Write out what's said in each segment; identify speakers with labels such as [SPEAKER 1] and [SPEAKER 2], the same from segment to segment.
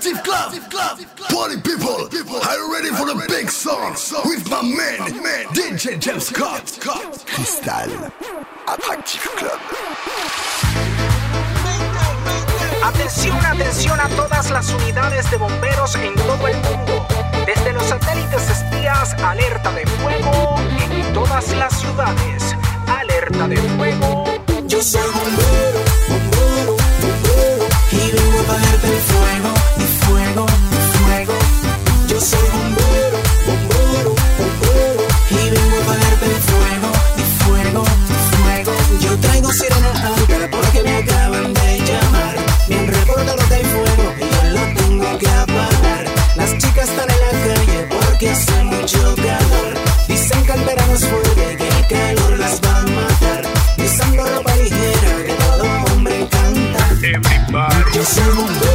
[SPEAKER 1] Collective Club. Party people, are you ready for the big song? With my man, man DJ James Scott. Crystal, Attractive Club.
[SPEAKER 2] Atención, atención a todas las unidades de bomberos en todo el mundo. Desde los satélites espías, alerta de fuego en todas las ciudades. Alerta de fuego.
[SPEAKER 3] Yo soy bombero, bombero, bombero y vengo a apagarte el fuego. seu lugar.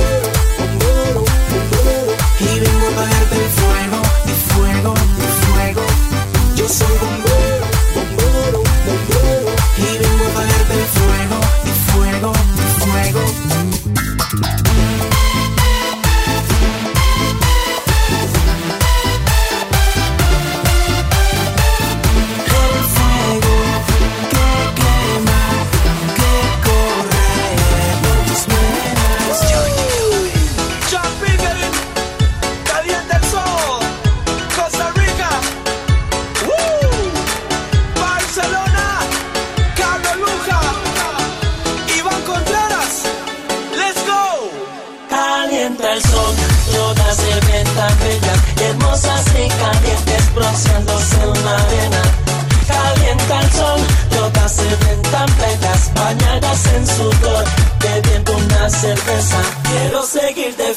[SPEAKER 3] en sudor, bebiendo una cerveza. Quiero seguir de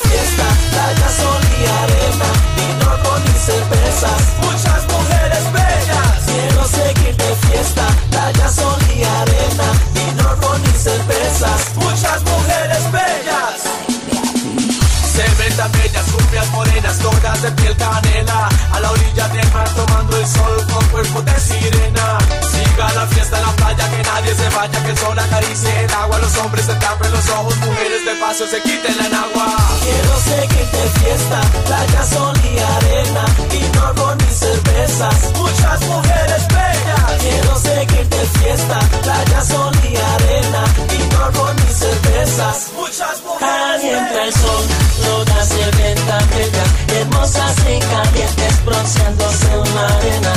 [SPEAKER 4] campaña que el sol acaricie el agua, los hombres se tapen los ojos, mujeres de paso se quiten la agua.
[SPEAKER 3] Quiero seguir de fiesta, playa, sol y arena, y no ni cervezas,
[SPEAKER 4] muchas mujeres bellas.
[SPEAKER 3] Quiero seguir de fiesta, playa, sol y arena, y no ni cervezas,
[SPEAKER 4] muchas mujeres bellas.
[SPEAKER 3] el sol, todas se ven hermosas y calientes, bronceándose en la arena.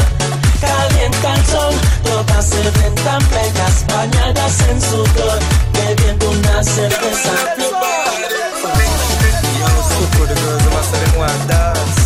[SPEAKER 3] Calienta el sol se ven tan bellas bañadas en sudor, bebiendo una cerveza.
[SPEAKER 5] Yo
[SPEAKER 6] soy por el gozo más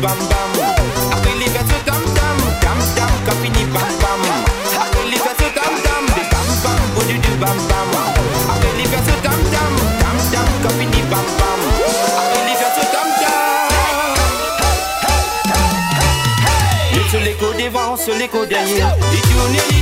[SPEAKER 6] bam bam. I really got to come down, come down, copy the bam bam. I really got to come down, the bam bam, what you do bam bam. I really got to come down, come
[SPEAKER 4] down, copy the
[SPEAKER 7] bam bam. I really got to
[SPEAKER 8] come down. Sur les coups devant, sur les coups derrière,
[SPEAKER 9] les tournées.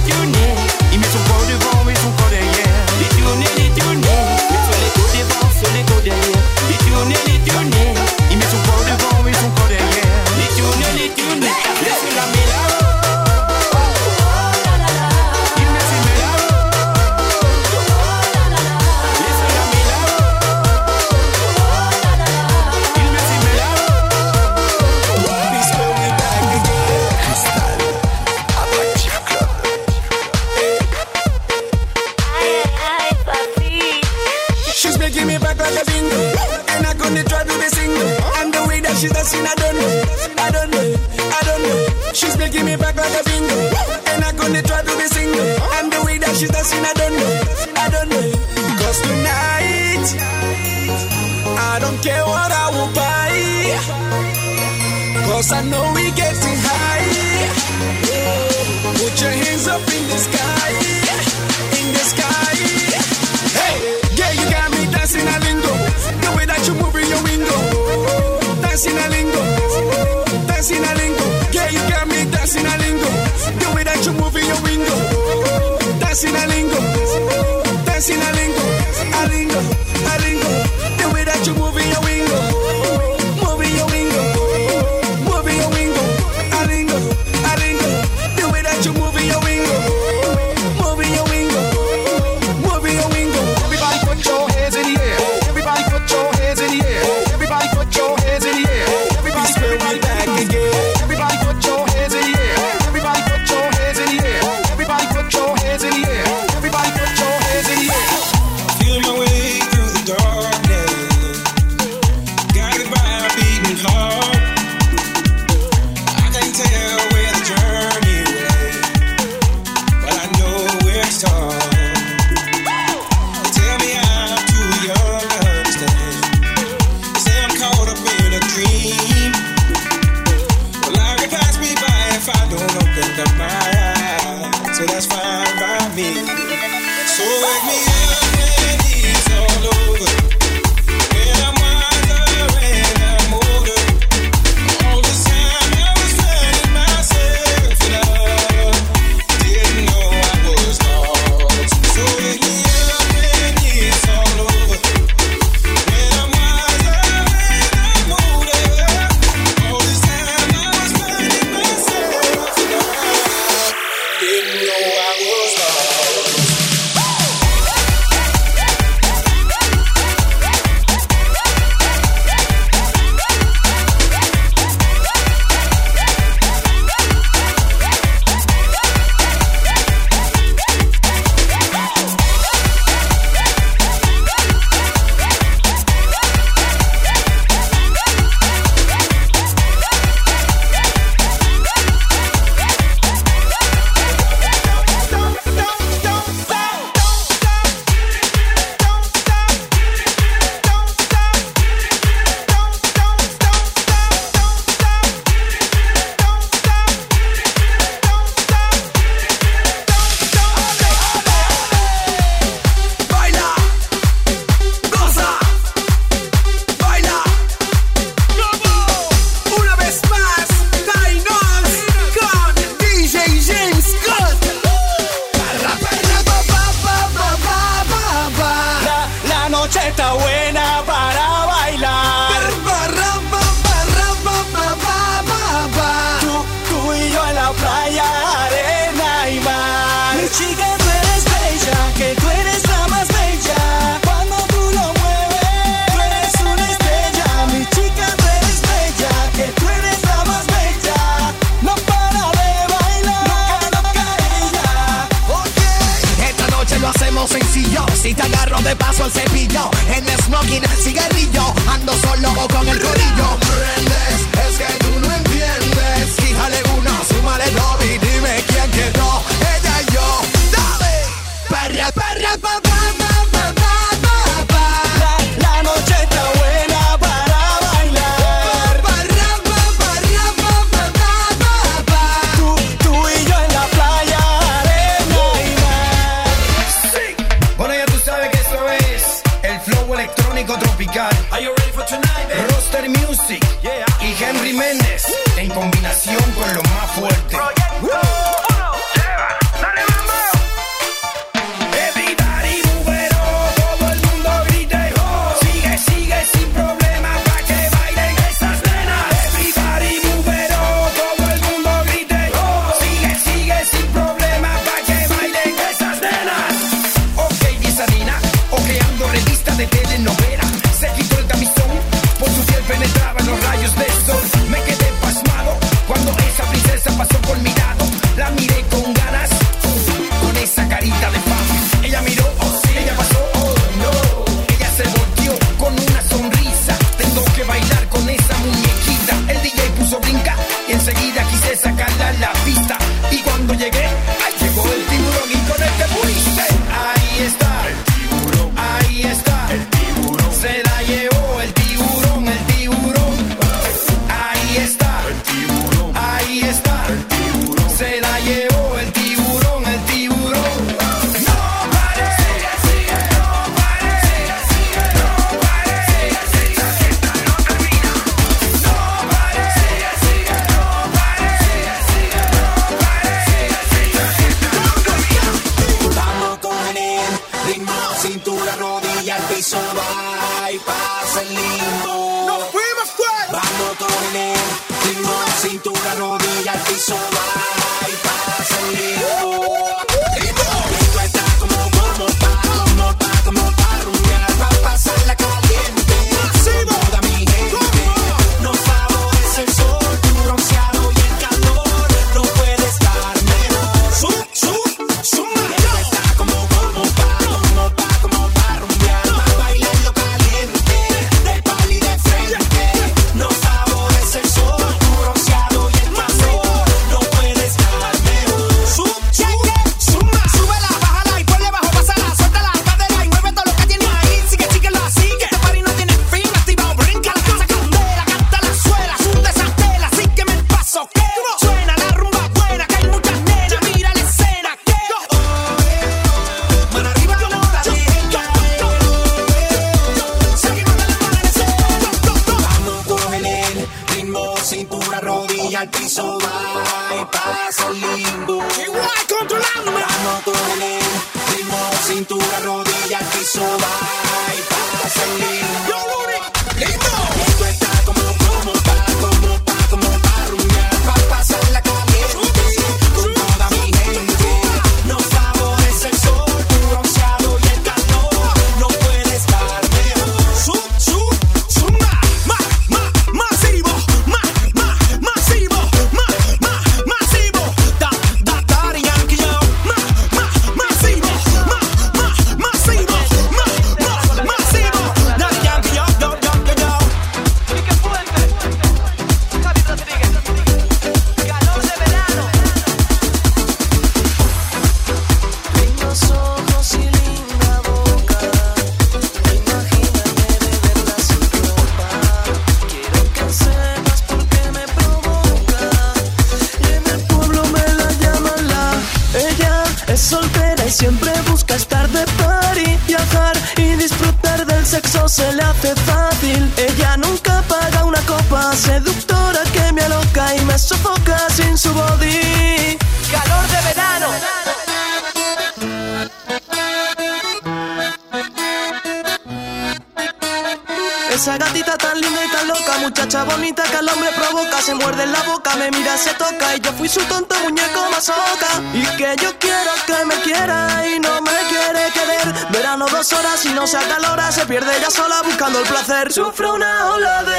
[SPEAKER 9] buscando el placer. Sufro una ola de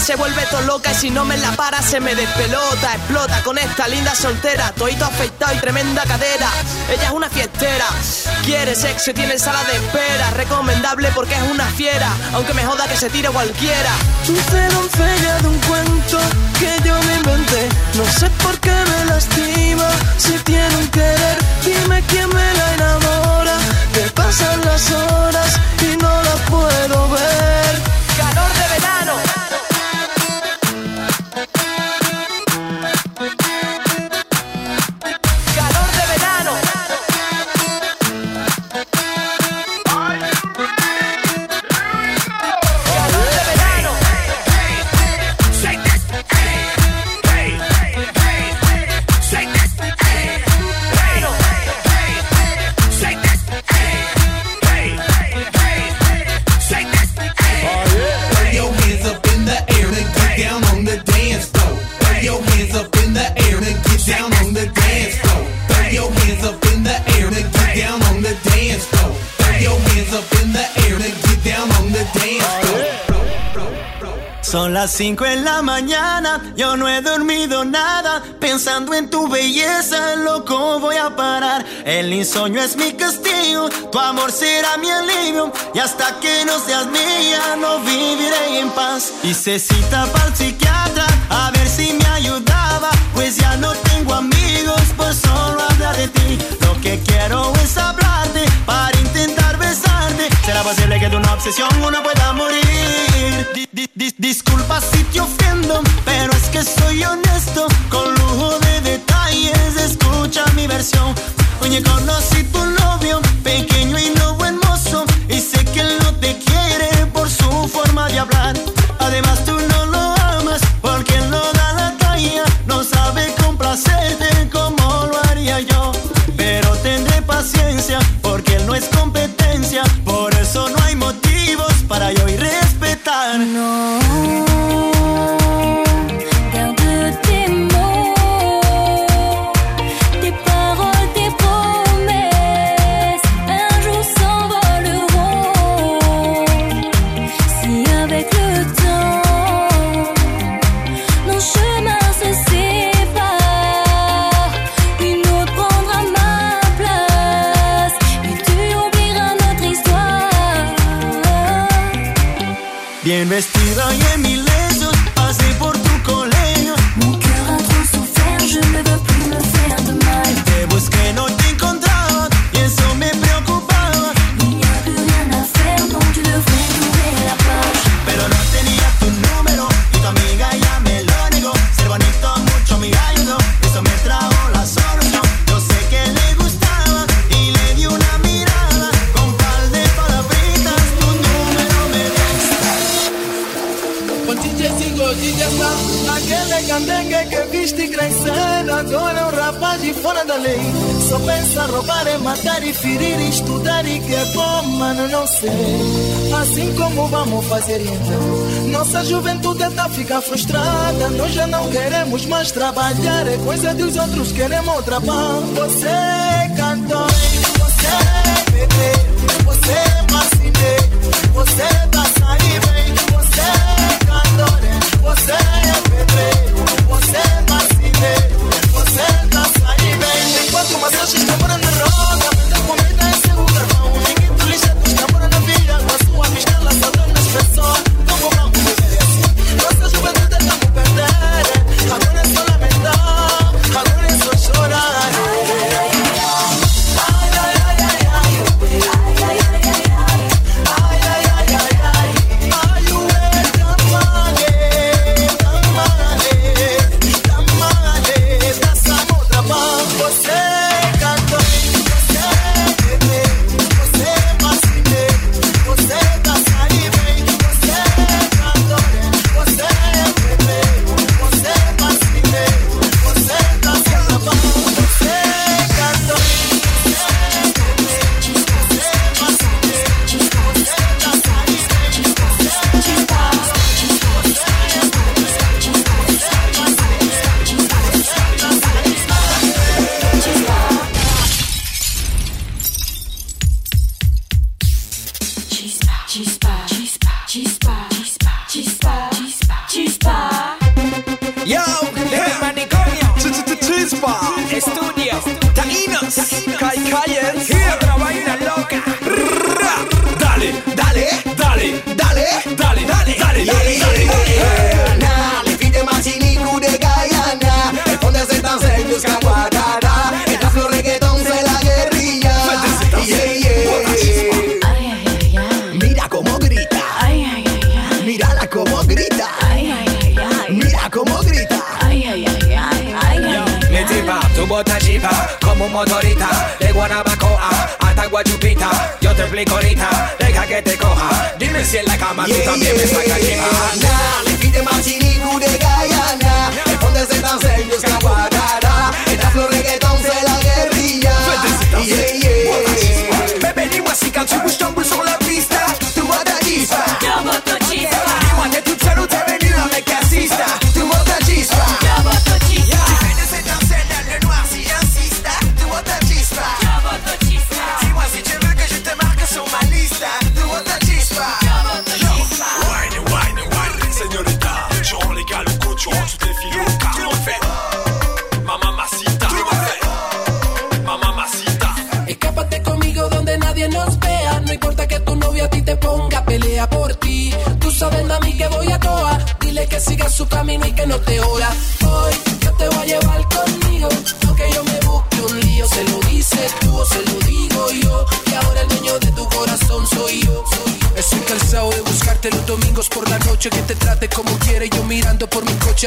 [SPEAKER 10] se vuelve todo loca y si no me la para se me despelota. Explota con esta linda soltera, toito afeitado y tremenda cadera. Ella es una fiestera, quiere sexo y tiene sala de espera. Recomendable porque es una fiera, aunque me joda que se tire cualquiera.
[SPEAKER 9] Tú te doncella de un cuento que yo me inventé. No sé por qué me lastima si tiene un querer. Dime quién me la enamora. Que pasan las horas y no la puedo ver. las 5 en la mañana yo no he dormido nada. Pensando en tu belleza, loco voy a parar. El insomnio es mi castigo, tu amor será mi alivio. Y hasta que no seas mía, no viviré en paz. Hice cita para el psiquiatra a ver si me ayudaba. Pues ya no tengo amigos por solo hablar de ti. Lo que quiero es hablarte para intentar posible que de una obsesión uno pueda morir. Di, di, di, disculpa
[SPEAKER 11] si te ofendo, pero es que soy honesto. Con lujo de detalles, escucha mi versión. Oye, conocí tu novio, pequeño y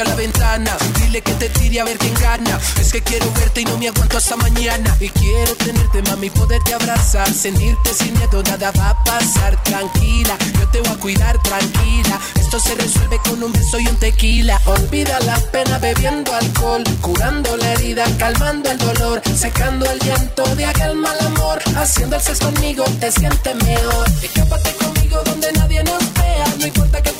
[SPEAKER 11] por
[SPEAKER 12] mi
[SPEAKER 13] coche a la ventana. Dile que te tire a ver quién gana. Es que quiero verte y no me aguanto hasta mañana. Y quiero tenerte, mami, poderte abrazar. Sentirte sin miedo, nada va a pasar. Tranquila, yo te voy a cuidar, tranquila. Esto se resuelve con un beso y un tequila. Olvida la pena bebiendo alcohol. Curando la herida, calmando el dolor. Secando el llanto de aquel mal amor. Haciendo el sexo conmigo te sientes mejor. Escápate conmigo donde nadie nos vea. No importa que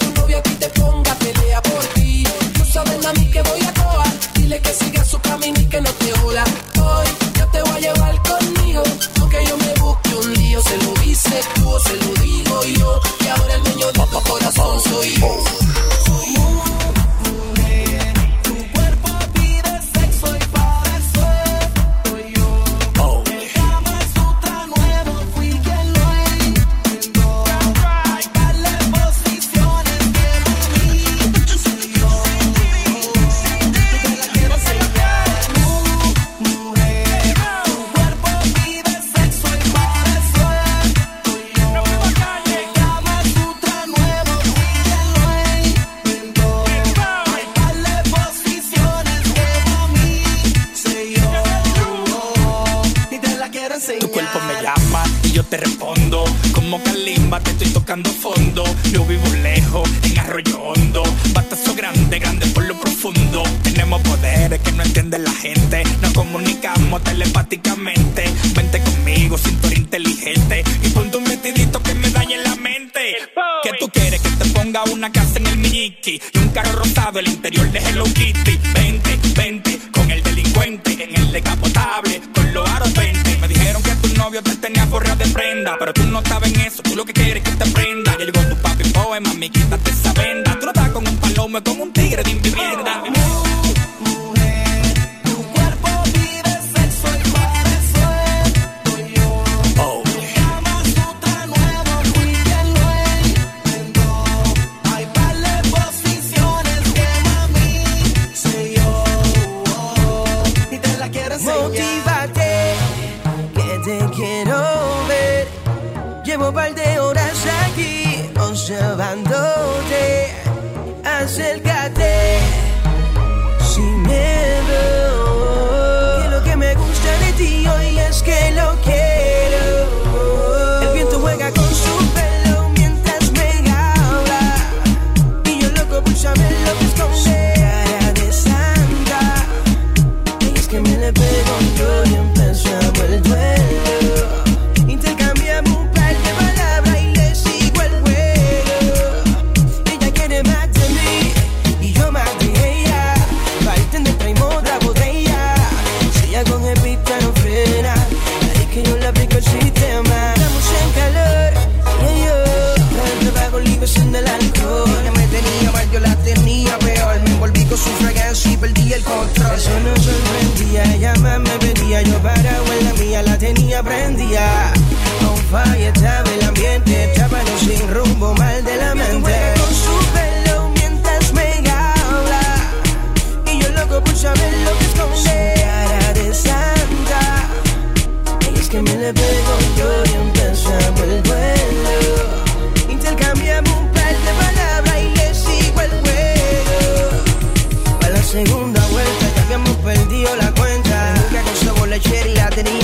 [SPEAKER 14] la
[SPEAKER 15] tenía
[SPEAKER 16] prendida. On fire estaba el ambiente, estábamos sin rumbo, mal de la mente. Con su pelo mientras me habla. Y yo loco por saber lo que esconde. Su cara de santa. Y es que me le pego yo y empezamos el duelo. Intercambiamos un par de palabras y le sigo el juego. Para la segunda vuelta ya habíamos perdido la cuenta. Nunca con sabor lechera y la tenía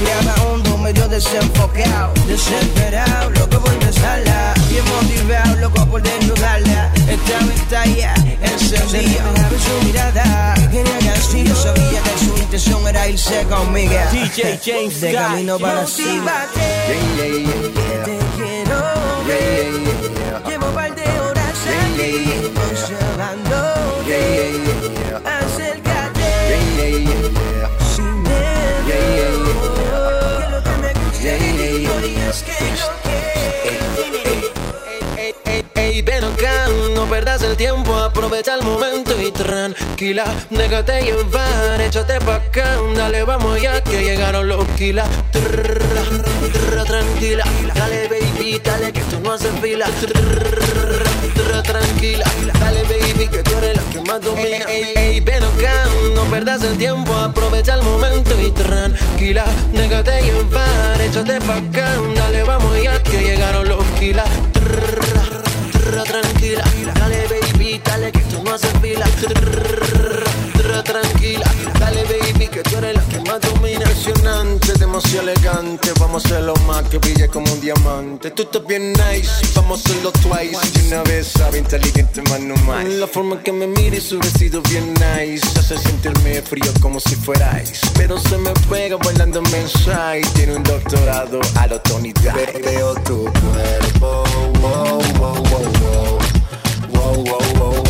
[SPEAKER 16] en. Respiraba hondo, medio desenfocado. Desesperado, loco por besarla. Bien motivado, loco por desnudarla. Estaba estalla, encendida. Dejaba su mirada, quería castigo. Sabía que su intención era irse conmigo.
[SPEAKER 17] DJ James
[SPEAKER 16] De camino para cima. Que te quiero ver. Llevo par de horas aquí
[SPEAKER 18] tiempo, aprovecha el momento y tranquila, déjate llevar, échate pa' acá, dale, vamos ya que llegaron los kilas. Tranquila, dale baby, dale que esto no hace fila. Tranquila, dale baby, que tú eres la que más domina. Ey, ey, ven acá, no perdas el tiempo, aprovecha el momento y tranquila, déjate llevar, échate pa' acá, dale, vamos ya que llegaron los kilas. Tranquila, no haces fila. Tranquila, dale baby, que tú eres la que más domina. Impresionante, demasiado elegante. Vamos a hacerlo más que brille como un diamante. Tú estás bien nice, vamos a hacerlo twice. Y una vez sabe inteligente, más no más. La forma que me mira y su vestido bien nice. Hace sentirme frío como si fuera ice. Pero se me pega bailando mensaje. Tiene un doctorado a lo Tony. Veo tu cuerpo, wow, wow. Wow, wow, wow, wow, wow,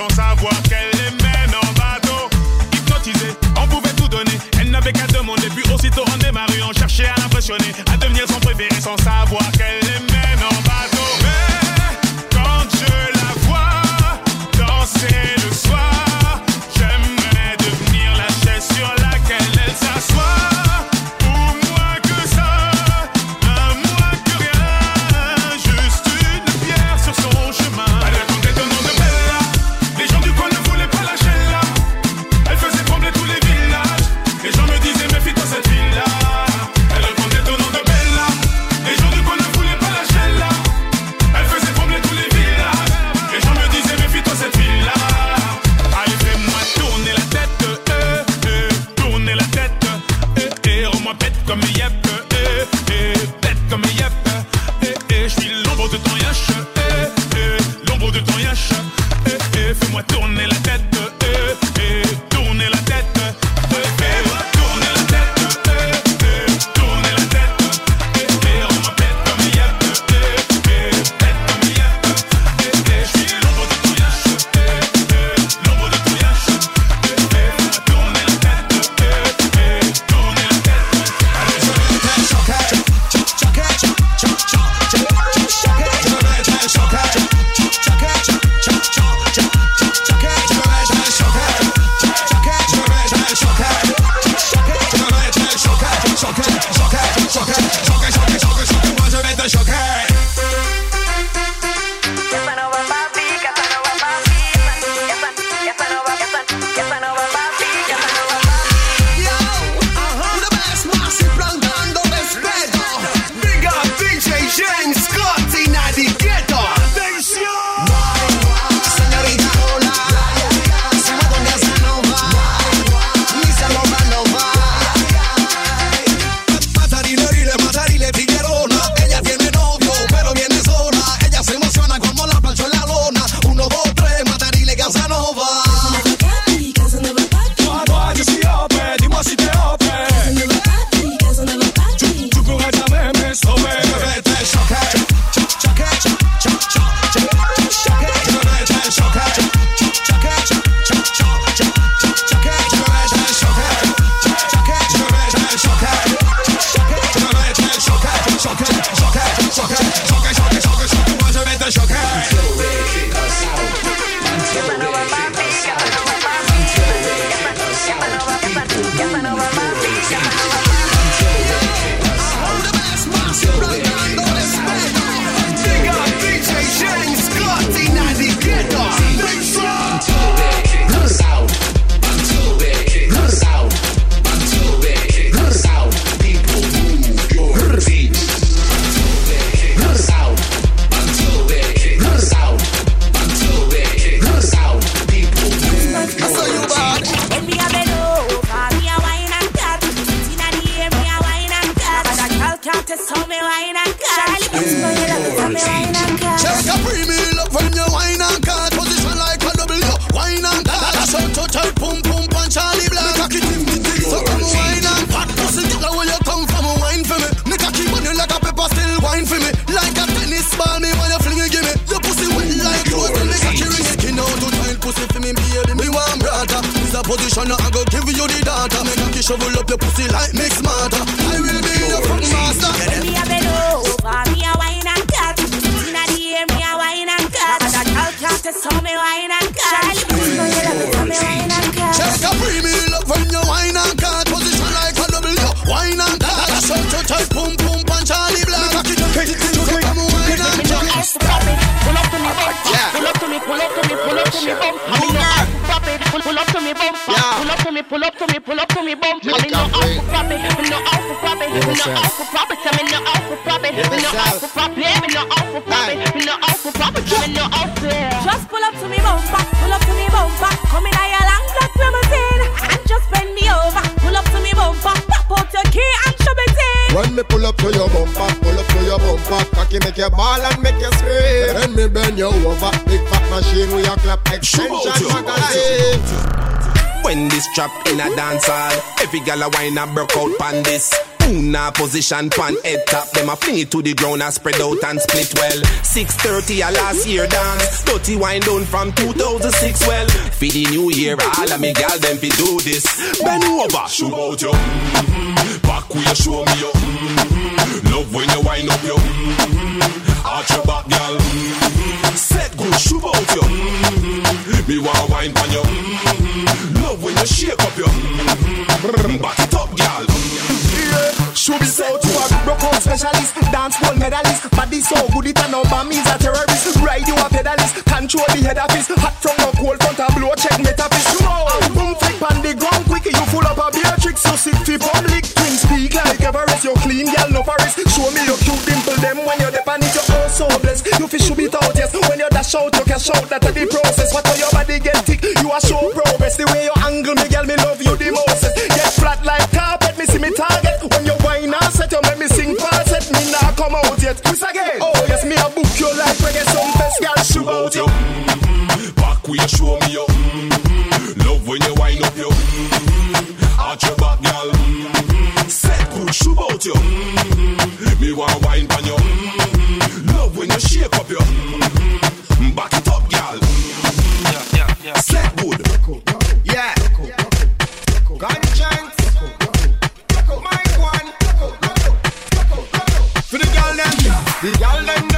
[SPEAKER 19] Sans savoir qu'elle les mène en bateau. Hypnotisée, on pouvait tout donner, elle n'avait qu'à demander, puis aussitôt on démarrait, on cherchait à l'impressionner,
[SPEAKER 20] Then you over, big fat machine with your clap extension magazine.
[SPEAKER 21] When this trap in a dance hall, every gal a wine and broke out pan this. Una position pan head top, them a fling it to the ground and spread out and split well. 6:30 a last year dance, 30 wine down from 2006 well. For the new year, all of me gal them fi do this. Bend over, shoot out you. Mm-hmm. Back where you show me you. Mm-hmm. Love when you wind up you. Mm-hmm. Arch your back, gal. Mm-hmm. Shoot out you. Mm-hmm. Me want wine pan you. Mm-hmm. Love when you shake up you. Mm-hmm. Back it up, gal.
[SPEAKER 22] Should be so to a broke out specialist, dance hall medalist. Body so good it and over me a terrorist. Ride you a pedalist, control the head office. Hot from the cold front a blow check metaphys. And boom flip on the ground quick, you full up a beer tricks. You sick fi public, twin speak like Everest. You clean girl no forest. Show me your cute dimple them when so blessed. You fi should be out yes. When you dash out, you cash out. That's the process. What how your body get thick, you are show progress. The way you angle me, girl, me love you the most. Get flat like carpet, me see me target. When you wine and set, you make me sing falset. Me nah come out yet. Chris again. Oh yes, me a book you like reggae some best girl shoot out you.
[SPEAKER 21] Back where you show me you. Mm-hmm. Love when you wind up you. Mm-hmm. Arch your back, girl. Mm-hmm. Set good, shoot out you. Mm-hmm. Me want wine pan you.
[SPEAKER 23] The girl them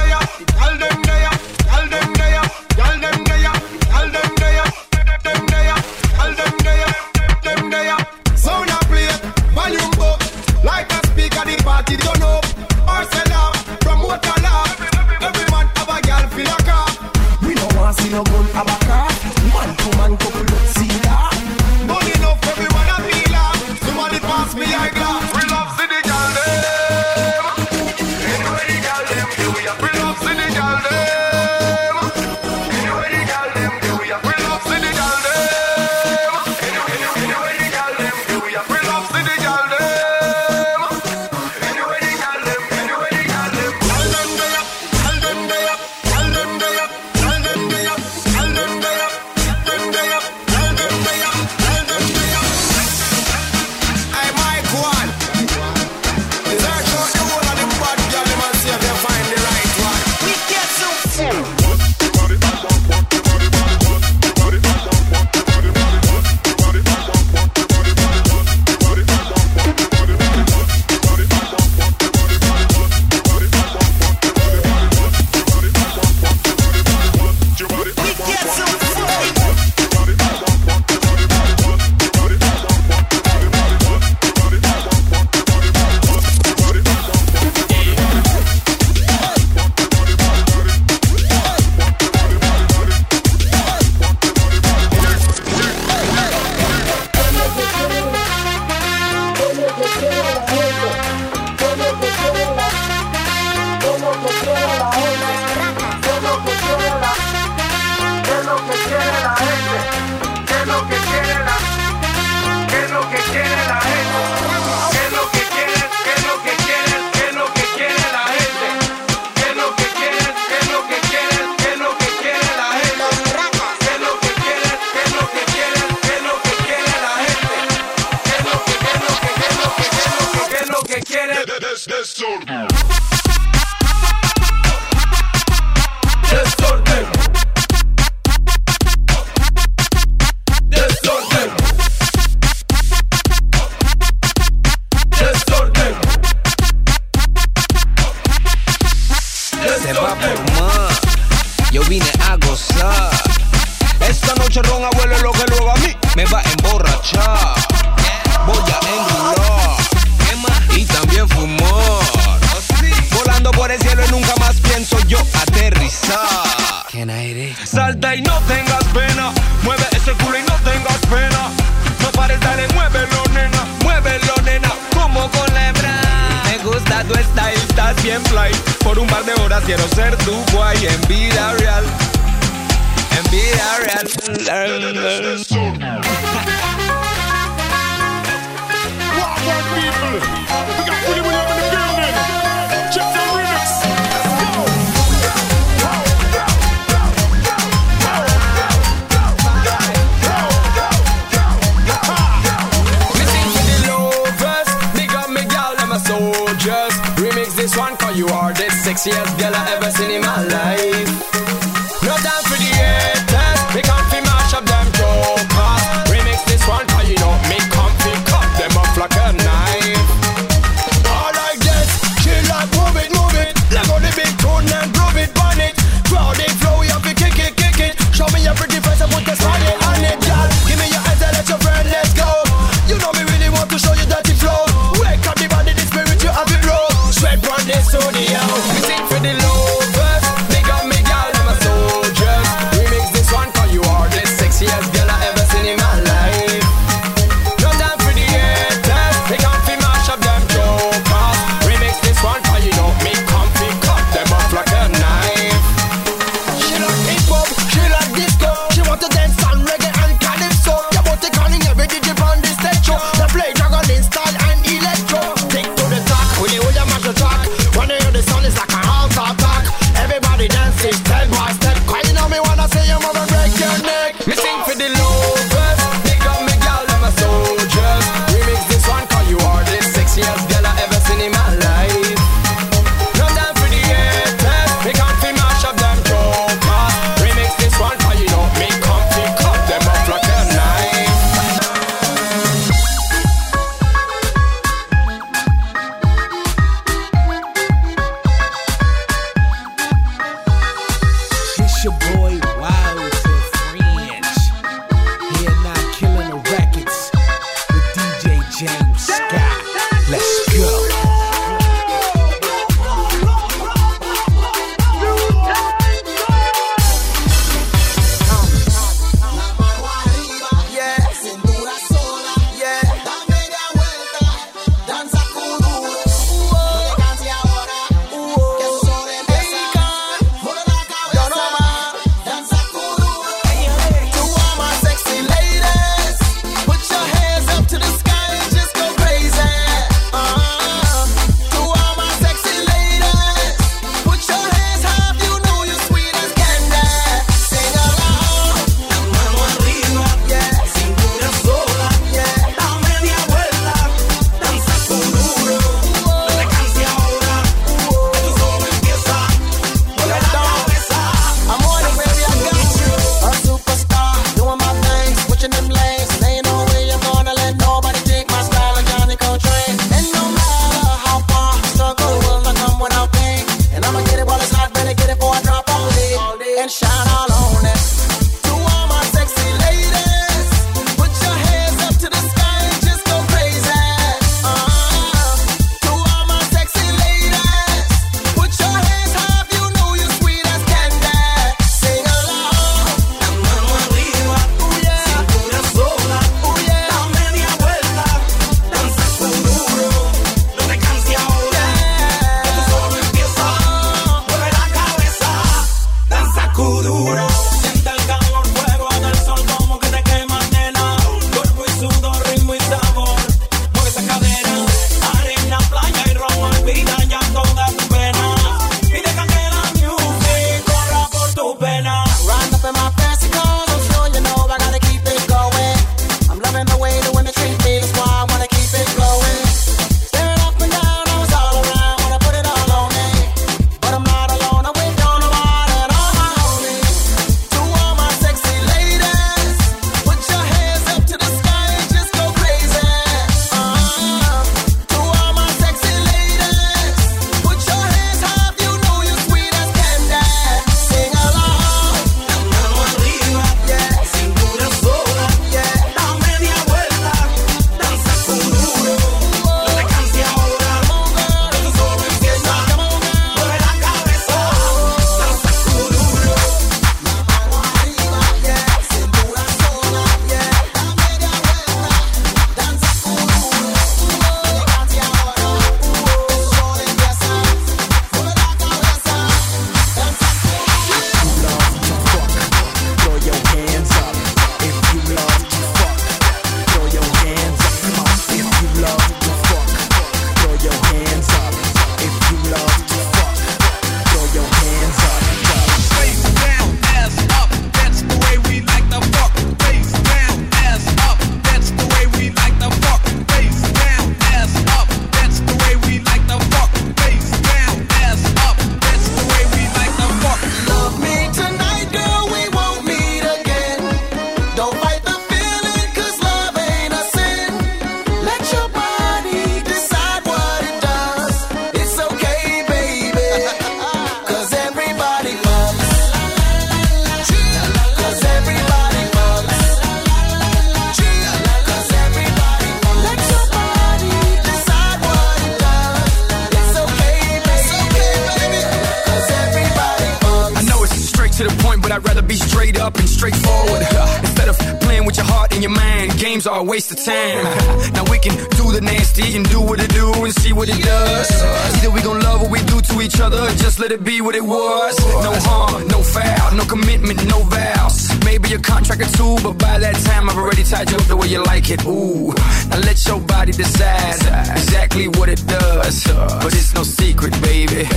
[SPEAKER 24] it
[SPEAKER 1] be what it was. No harm, no foul, no commitment, no vows. Maybe a contract or two, but by that time I've already tied you up the way you like it. Ooh, now let your body decide exactly what it does. But it's no secret, baby.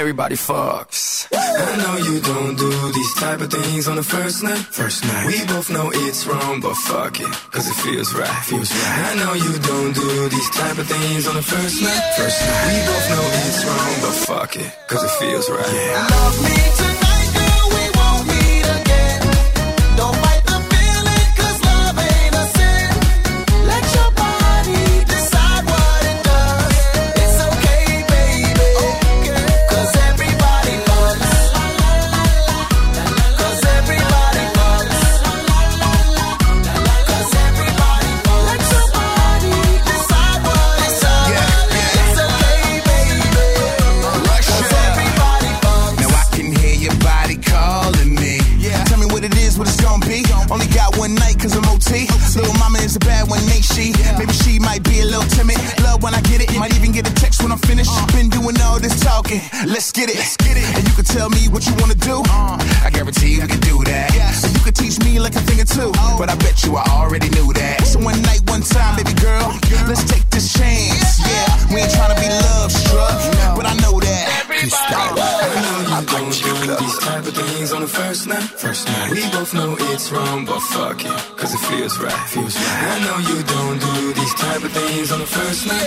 [SPEAKER 1] Everybody fucks. I know you don't do these type of things on the first night. First night. We both know it's wrong, but fuck it, cause it feels right. Feels right. I know you don't do these type of things on the first night. First night. We both know it's wrong, but fuck it, cause it feels right.
[SPEAKER 16] Yeah. Love me
[SPEAKER 1] tonight. first night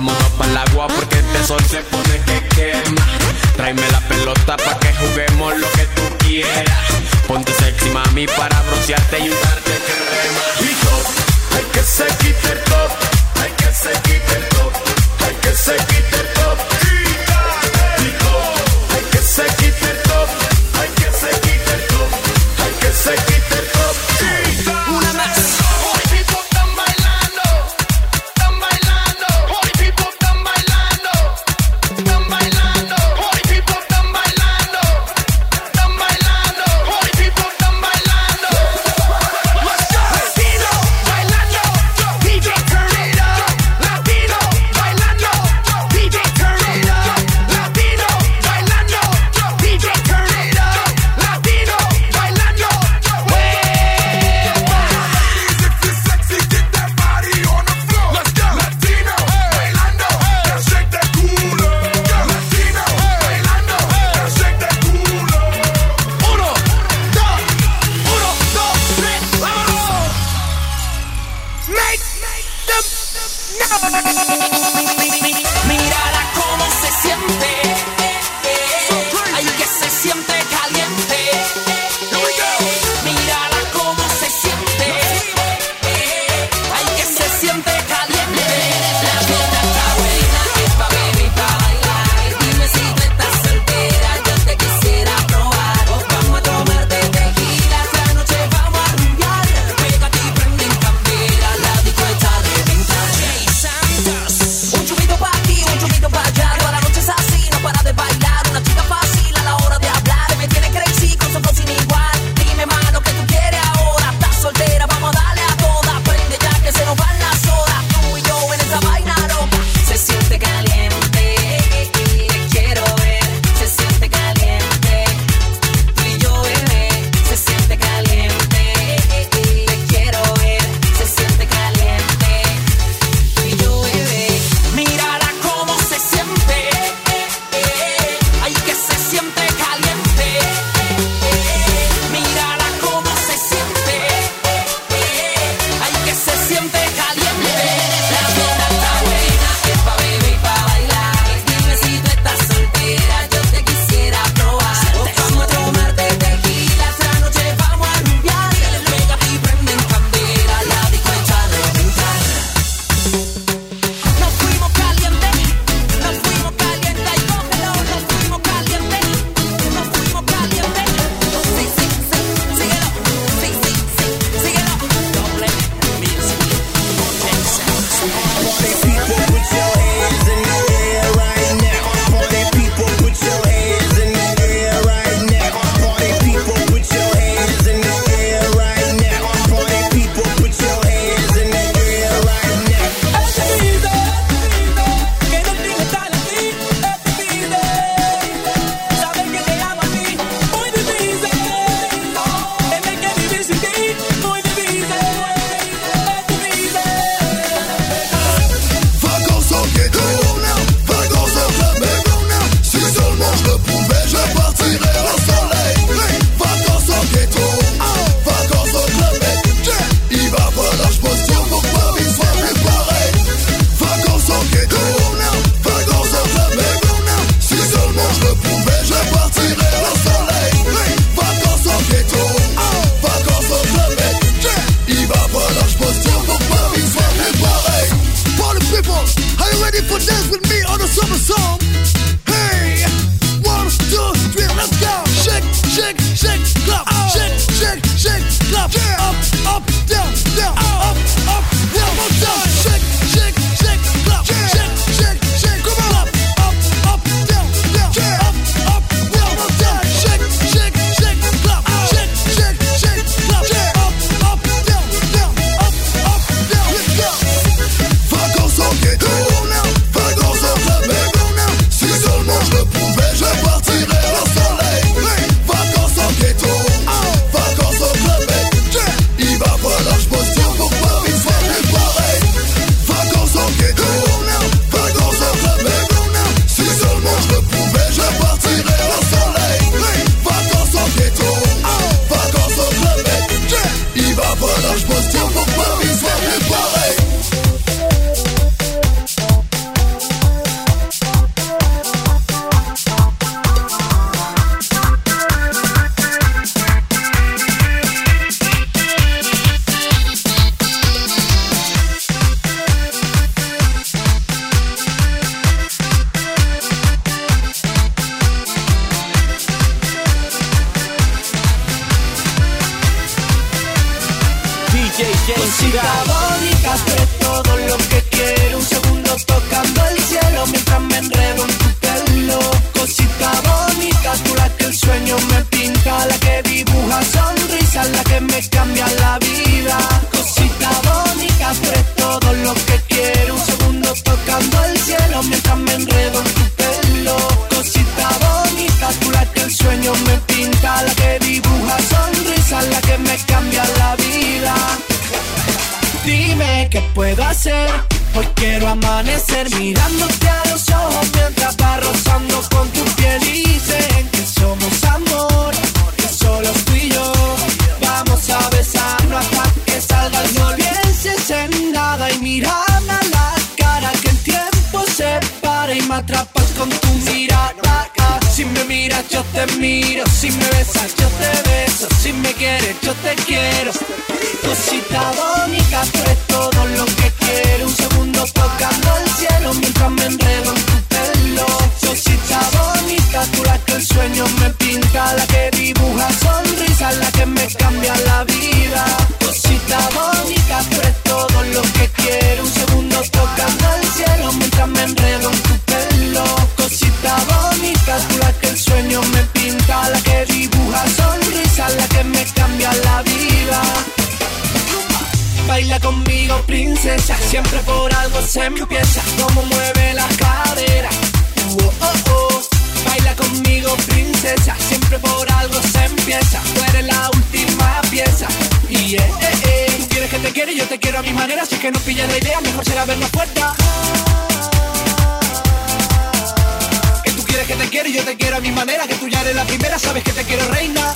[SPEAKER 25] Vámonos para el agua porque este sol se pone que quema. Tráeme la pelota para que juguemos lo que tú quieras. Ponte sexy, mami, para broncearte y usarte que rema. Y top, hay que se quite el top. Hay que se quite top. Hay que se quite top. Y top, hay que se quite top.
[SPEAKER 7] Hacer. Hoy quiero amanecer mirándote a los ojos mientras va rozando con tu piel dicen que somos amor, que solo tú y yo. Vamos a besarnos hasta que salga el sol. En nada y mírame a la cara que el tiempo se para y me atrapas con tu mirada. Si me miras yo te miro, si me besas yo te beso, si me quieres yo te quiero. Cosita bonita, tú eres todo lo que quiero. Un segundo tocando el cielo mientras me enredo en tu pelo. Cosita bonita, tú la que el sueño me pinta, la que dibuja sonrisas, la que me cambia la vida. Cosita bonita, tú eres todo lo que quiero. Un segundo tocando el me cambia la vida. Baila conmigo, princesa. Siempre por algo se empieza. Como mueve la cadera. Oh, oh, oh. Baila conmigo, princesa. Siempre por algo se empieza. Tú eres la última pieza. Y eh, eh, eh. Tú quieres que te quiera y yo te quiero a mi manera. Así que no pilles la idea. Mejor será vernos puerta. Que tú quieres que te quiera y yo te quiero a mi manera. Que tú ya eres la primera. Sabes que te quiero reina.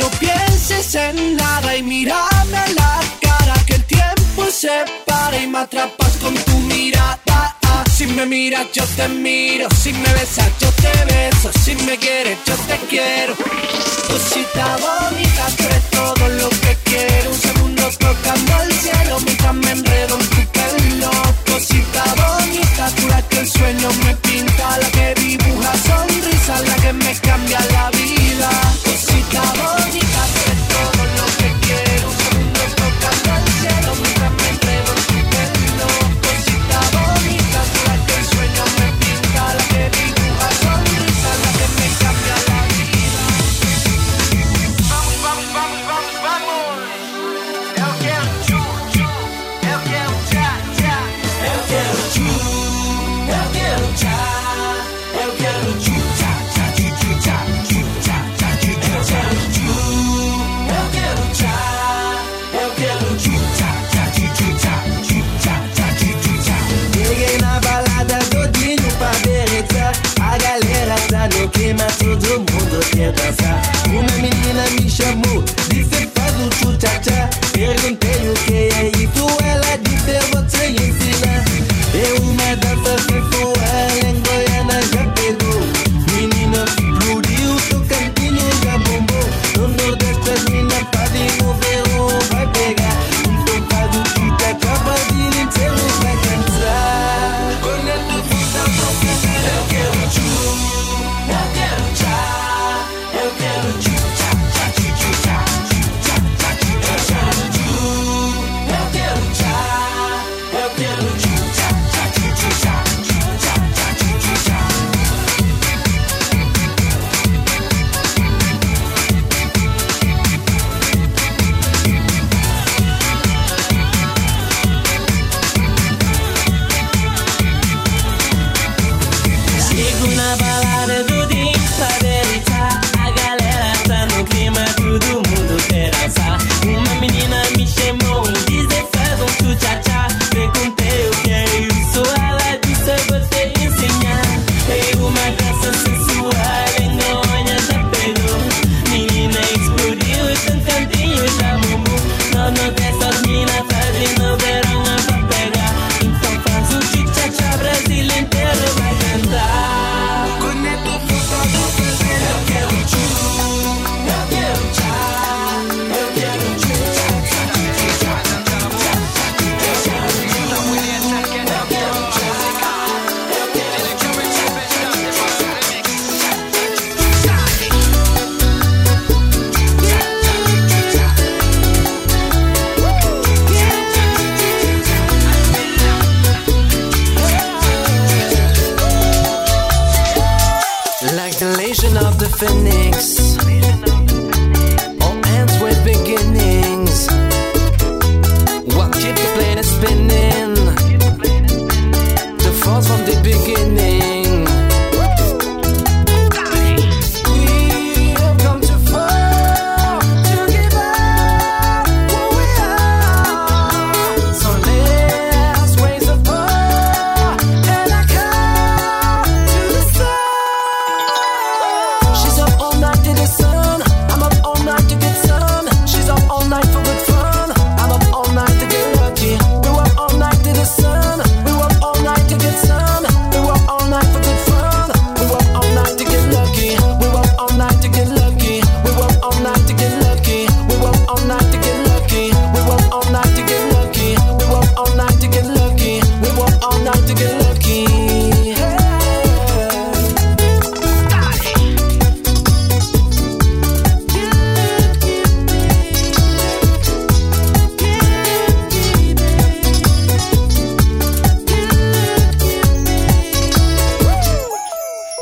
[SPEAKER 7] No pienses en nada y mírame la cara que el tiempo se para y me atrapas con tu mirada. Si me miras yo te miro, si me besas yo te beso, si me quieres yo te quiero. Cosita bonita, tú eres todo lo que quiero. Un segundo tocando el cielo mientras me enredo en tu pelo. Cosita bonita, tú que el sueño me pinta, la que dibuja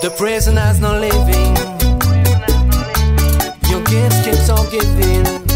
[SPEAKER 7] The prison has no living. Your gifts keeps on giving.